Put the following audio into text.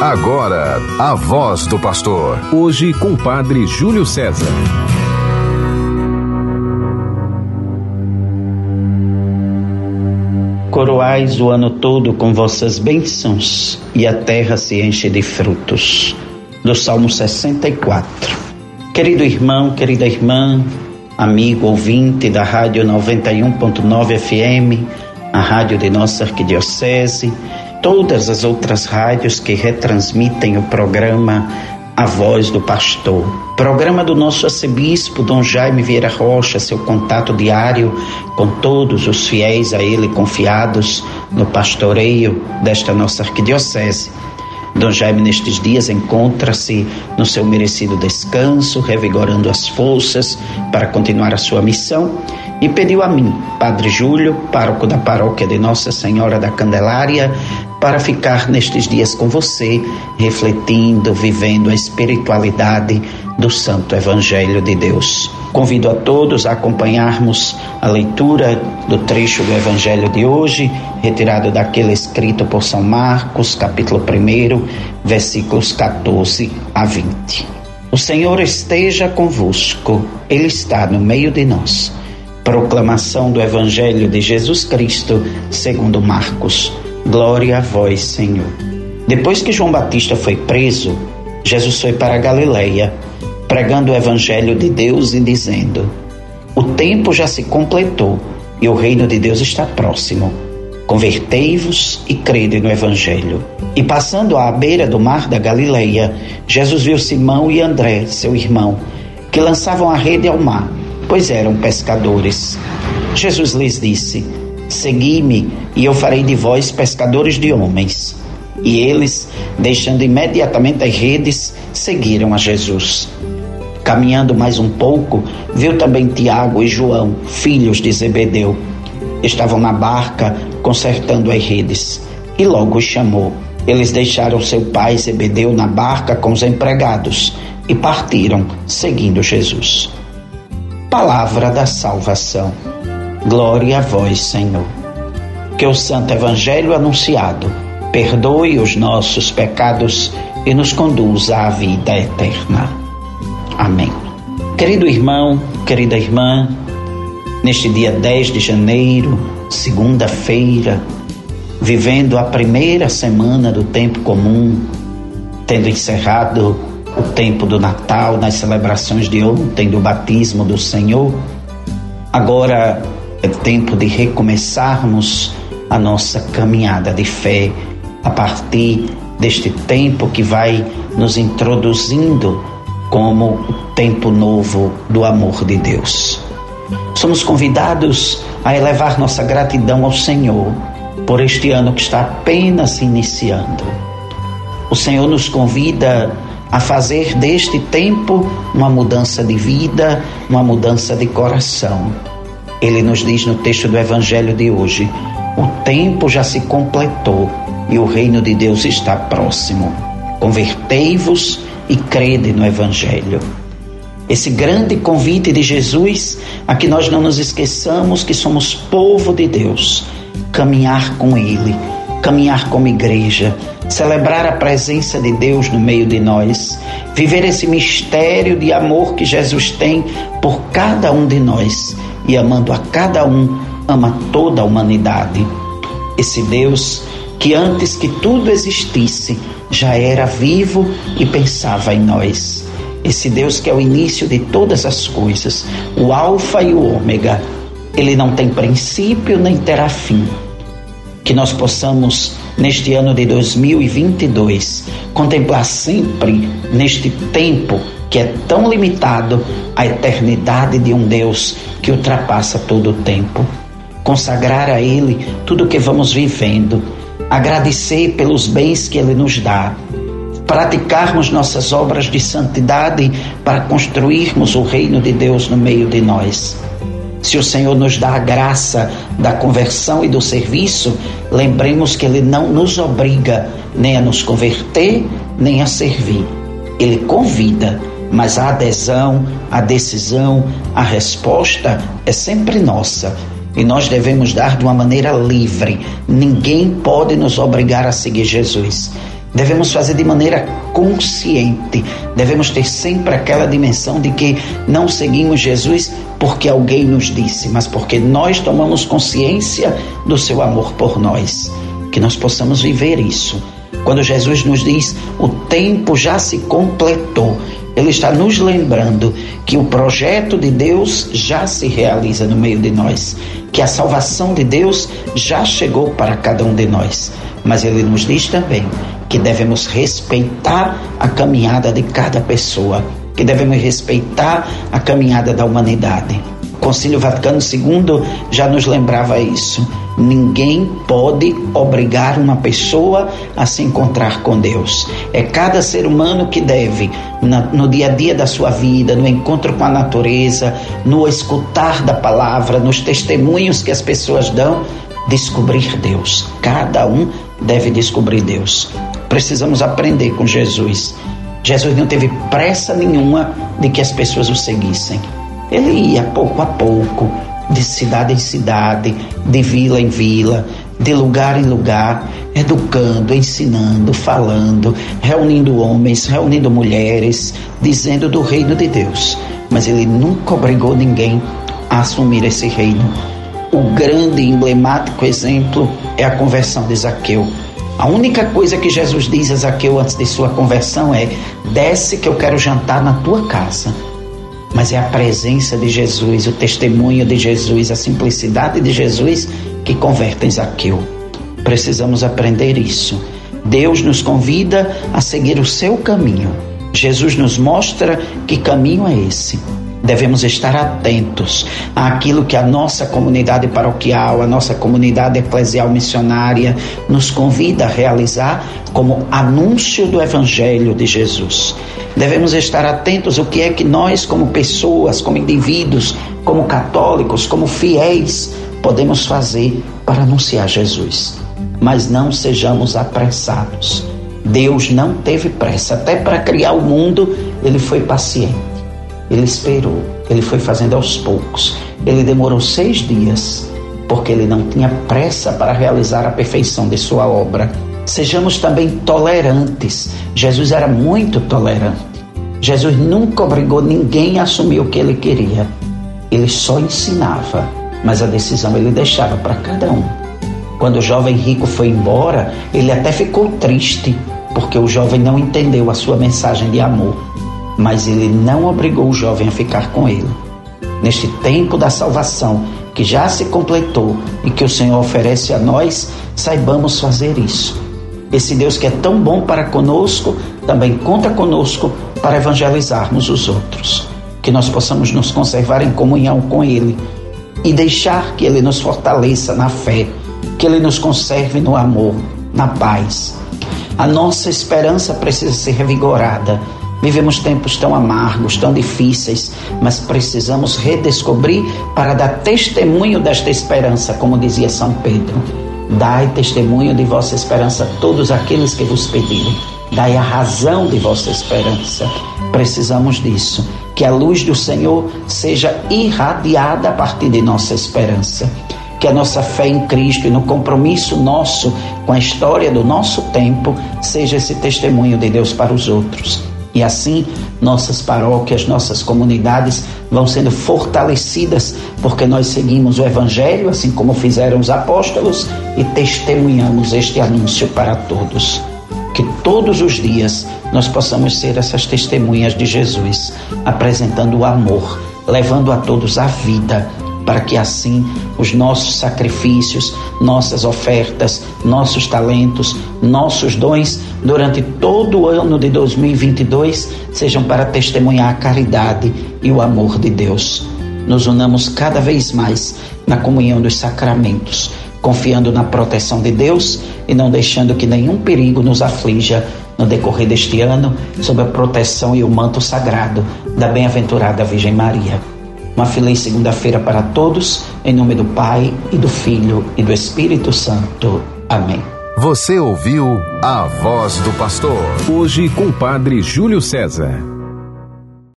Agora, a voz do pastor. Hoje com o padre Júlio César. Coroais o ano todo com vossas bênçãos e a terra se enche de frutos. Do Salmo 64. Querido irmão, querida irmã, amigo ouvinte da Rádio 91.9 FM, a rádio de nossa arquidiocese, todas as outras rádios que retransmitem o programa A Voz do Pastor. Programa do nosso arcebispo Dom Jaime Vieira Rocha, seu contato diário com todos os fiéis a ele confiados no pastoreio desta nossa arquidiocese. Dom Jaime, nestes dias, encontra-se no seu merecido descanso, revigorando as forças para continuar a sua missão e pediu a mim, Padre Júlio, pároco da paróquia de Nossa Senhora da Candelária, para ficar nestes dias com você, refletindo, vivendo a espiritualidade do Santo Evangelho de Deus. Convido a todos a acompanharmos a leitura do trecho do Evangelho de hoje, retirado daquele escrito por São Marcos, capítulo 1, versículos 14 a 20. O Senhor esteja convosco, Ele está no meio de nós. Proclamação do Evangelho de Jesus Cristo, segundo Marcos. Glória a vós, Senhor. Depois que João Batista foi preso, Jesus foi para Galileia, pregando o Evangelho de Deus e dizendo: O tempo já se completou e o reino de Deus está próximo. Convertei-vos e crede no Evangelho. E passando à beira do mar da Galileia, Jesus viu Simão e André, seu irmão, que lançavam a rede ao mar pois eram pescadores. Jesus lhes disse: Segui-me, e eu farei de vós pescadores de homens. E eles, deixando imediatamente as redes, seguiram a Jesus. Caminhando mais um pouco, viu também Tiago e João, filhos de Zebedeu. Estavam na barca, consertando as redes, e logo os chamou. Eles deixaram seu pai Zebedeu na barca com os empregados e partiram, seguindo Jesus. Palavra da salvação. Glória a vós, Senhor. Que o Santo Evangelho anunciado perdoe os nossos pecados e nos conduza à vida eterna. Amém. Querido irmão, querida irmã, neste dia 10 de janeiro, segunda-feira, vivendo a primeira semana do tempo comum, tendo encerrado o tempo do Natal, nas celebrações de ontem, do batismo do Senhor. Agora é tempo de recomeçarmos a nossa caminhada de fé a partir deste tempo que vai nos introduzindo como o tempo novo do amor de Deus. Somos convidados a elevar nossa gratidão ao Senhor por este ano que está apenas iniciando. O Senhor nos convida a fazer deste tempo uma mudança de vida, uma mudança de coração. Ele nos diz no texto do Evangelho de hoje: o tempo já se completou e o reino de Deus está próximo. Convertei-vos e crede no Evangelho. Esse grande convite de Jesus a que nós não nos esqueçamos que somos povo de Deus, caminhar com Ele, caminhar como igreja, celebrar a presença de Deus no meio de nós, viver esse mistério de amor que Jesus tem por cada um de nós e amando a cada um, ama toda a humanidade. Esse Deus que antes que tudo existisse já era vivo e pensava em nós. Esse Deus que é o início de todas as coisas, o Alfa e o Ômega. Ele não tem princípio nem terá fim que nós possamos, neste ano de 2022, contemplar sempre, neste tempo que é tão limitado, a eternidade de um Deus que ultrapassa todo o tempo. Consagrar a Ele tudo o que vamos vivendo, agradecer pelos bens que Ele nos dá, praticarmos nossas obras de santidade para construirmos o reino de Deus no meio de nós se o Senhor nos dá a graça da conversão e do serviço, lembremos que Ele não nos obriga nem a nos converter, nem a servir. Ele convida, mas a adesão, a decisão, a resposta é sempre nossa. E nós devemos dar de uma maneira livre. Ninguém pode nos obrigar a seguir Jesus. Devemos fazer de maneira consciente. Devemos ter sempre aquela dimensão de que não seguimos Jesus porque alguém nos disse, mas porque nós tomamos consciência do seu amor por nós. Que nós possamos viver isso. Quando Jesus nos diz o tempo já se completou, ele está nos lembrando que o projeto de Deus já se realiza no meio de nós, que a salvação de Deus já chegou para cada um de nós. Mas ele nos diz também que devemos respeitar a caminhada de cada pessoa, que devemos respeitar a caminhada da humanidade. O Concílio Vaticano II já nos lembrava isso. Ninguém pode obrigar uma pessoa a se encontrar com Deus. É cada ser humano que deve, no dia a dia da sua vida, no encontro com a natureza, no escutar da palavra, nos testemunhos que as pessoas dão, descobrir Deus. Cada um deve descobrir Deus. Precisamos aprender com Jesus. Jesus não teve pressa nenhuma de que as pessoas o seguissem. Ele ia pouco a pouco, de cidade em cidade, de vila em vila, de lugar em lugar, educando, ensinando, falando, reunindo homens, reunindo mulheres, dizendo do reino de Deus. Mas ele nunca obrigou ninguém a assumir esse reino. O grande e emblemático exemplo é a conversão de Zaqueu. A única coisa que Jesus diz a Zaqueu antes de sua conversão é: desce que eu quero jantar na tua casa. Mas é a presença de Jesus, o testemunho de Jesus, a simplicidade de Jesus que convertem Zaqueu. Precisamos aprender isso. Deus nos convida a seguir o seu caminho. Jesus nos mostra que caminho é esse devemos estar atentos àquilo que a nossa comunidade paroquial, a nossa comunidade eclesial missionária nos convida a realizar como anúncio do Evangelho de Jesus. Devemos estar atentos ao que é que nós, como pessoas, como indivíduos, como católicos, como fiéis, podemos fazer para anunciar Jesus. Mas não sejamos apressados. Deus não teve pressa. Até para criar o mundo, ele foi paciente. Ele esperou, ele foi fazendo aos poucos. Ele demorou seis dias, porque ele não tinha pressa para realizar a perfeição de sua obra. Sejamos também tolerantes. Jesus era muito tolerante. Jesus nunca obrigou ninguém a assumir o que ele queria. Ele só ensinava, mas a decisão ele deixava para cada um. Quando o jovem rico foi embora, ele até ficou triste, porque o jovem não entendeu a sua mensagem de amor mas ele não obrigou o jovem a ficar com ele. Neste tempo da salvação que já se completou e que o Senhor oferece a nós, saibamos fazer isso. Esse Deus que é tão bom para conosco, também conta conosco para evangelizarmos os outros. Que nós possamos nos conservar em comunhão com Ele e deixar que Ele nos fortaleça na fé, que Ele nos conserve no amor, na paz. A nossa esperança precisa ser revigorada Vivemos tempos tão amargos, tão difíceis, mas precisamos redescobrir para dar testemunho desta esperança, como dizia São Pedro. Dai testemunho de vossa esperança a todos aqueles que vos pedirem. Dai a razão de vossa esperança. Precisamos disso. Que a luz do Senhor seja irradiada a partir de nossa esperança. Que a nossa fé em Cristo e no compromisso nosso com a história do nosso tempo seja esse testemunho de Deus para os outros e assim, nossas paróquias, nossas comunidades vão sendo fortalecidas, porque nós seguimos o Evangelho, assim como fizeram os apóstolos, e testemunhamos este anúncio para todos. Que todos os dias nós possamos ser essas testemunhas de Jesus, apresentando o amor, levando a todos a vida para que assim os nossos sacrifícios, nossas ofertas, nossos talentos, nossos dons durante todo o ano de 2022 sejam para testemunhar a caridade e o amor de Deus. Nos unamos cada vez mais na comunhão dos sacramentos, confiando na proteção de Deus e não deixando que nenhum perigo nos aflija no decorrer deste ano, sob a proteção e o manto sagrado da bem-aventurada Virgem Maria. Uma feliz segunda-feira para todos, em nome do Pai e do Filho e do Espírito Santo. Amém. Você ouviu a voz do pastor. Hoje com o Padre Júlio César.